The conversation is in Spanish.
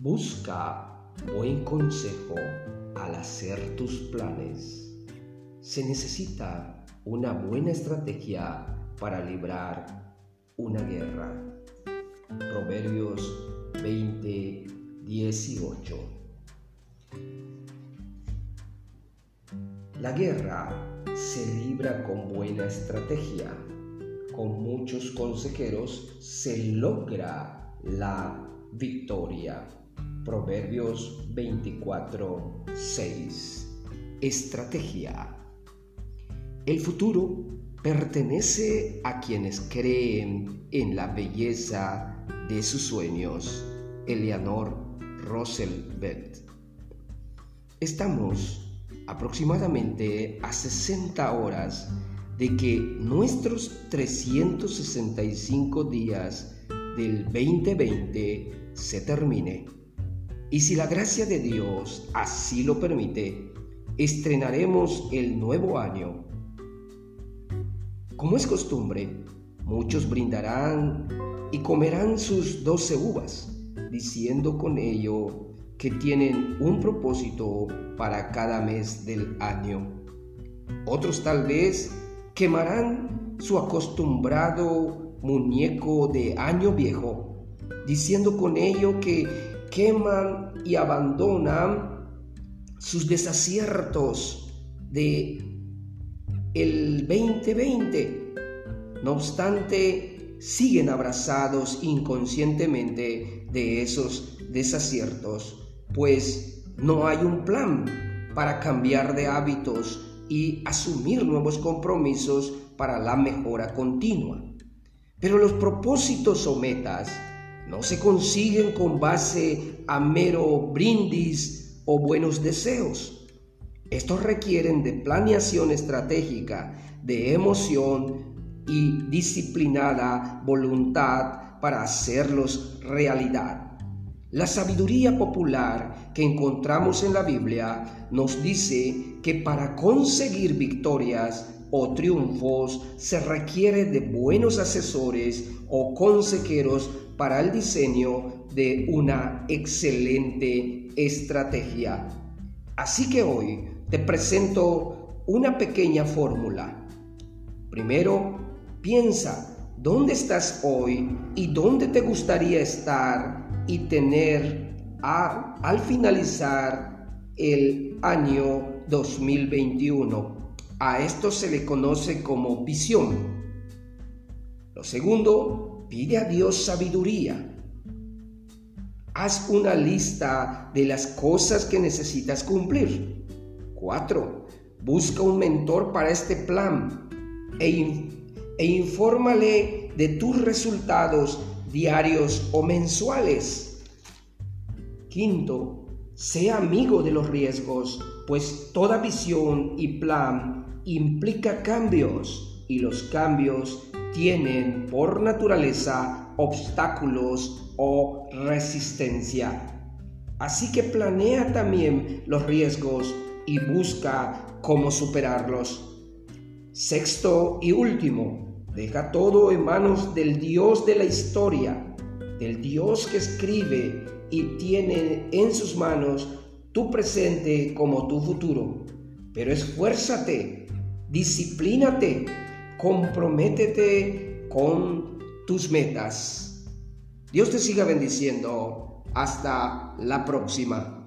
Busca buen consejo al hacer tus planes. Se necesita una buena estrategia para librar una guerra. Proverbios 20, 18. La guerra se libra con buena estrategia. Con muchos consejeros se logra la victoria. Proverbios 24, 6. Estrategia. El futuro pertenece a quienes creen en la belleza de sus sueños. Eleanor Roosevelt. Estamos aproximadamente a 60 horas de que nuestros 365 días del 2020 se termine. Y si la gracia de Dios así lo permite, estrenaremos el nuevo año. Como es costumbre, muchos brindarán y comerán sus doce uvas, diciendo con ello que tienen un propósito para cada mes del año. Otros tal vez quemarán su acostumbrado muñeco de año viejo, diciendo con ello que queman y abandonan sus desaciertos de el 2020. No obstante, siguen abrazados inconscientemente de esos desaciertos, pues no hay un plan para cambiar de hábitos y asumir nuevos compromisos para la mejora continua. Pero los propósitos o metas no se consiguen con base a mero brindis o buenos deseos. Estos requieren de planeación estratégica, de emoción y disciplinada voluntad para hacerlos realidad. La sabiduría popular que encontramos en la Biblia nos dice que para conseguir victorias o triunfos se requiere de buenos asesores o consejeros para el diseño de una excelente estrategia. Así que hoy te presento una pequeña fórmula. Primero, piensa dónde estás hoy y dónde te gustaría estar y tener al finalizar el año 2021. A esto se le conoce como visión. Lo segundo, pide a Dios sabiduría. Haz una lista de las cosas que necesitas cumplir. 4. Busca un mentor para este plan e, e infórmale de tus resultados diarios o mensuales. Quinto, sea amigo de los riesgos, pues toda visión y plan implica cambios y los cambios tienen por naturaleza obstáculos o resistencia. Así que planea también los riesgos y busca cómo superarlos. Sexto y último, deja todo en manos del Dios de la historia, del Dios que escribe y tiene en sus manos tu presente como tu futuro. Pero esfuérzate, disciplínate, comprométete con tus metas. Dios te siga bendiciendo. Hasta la próxima.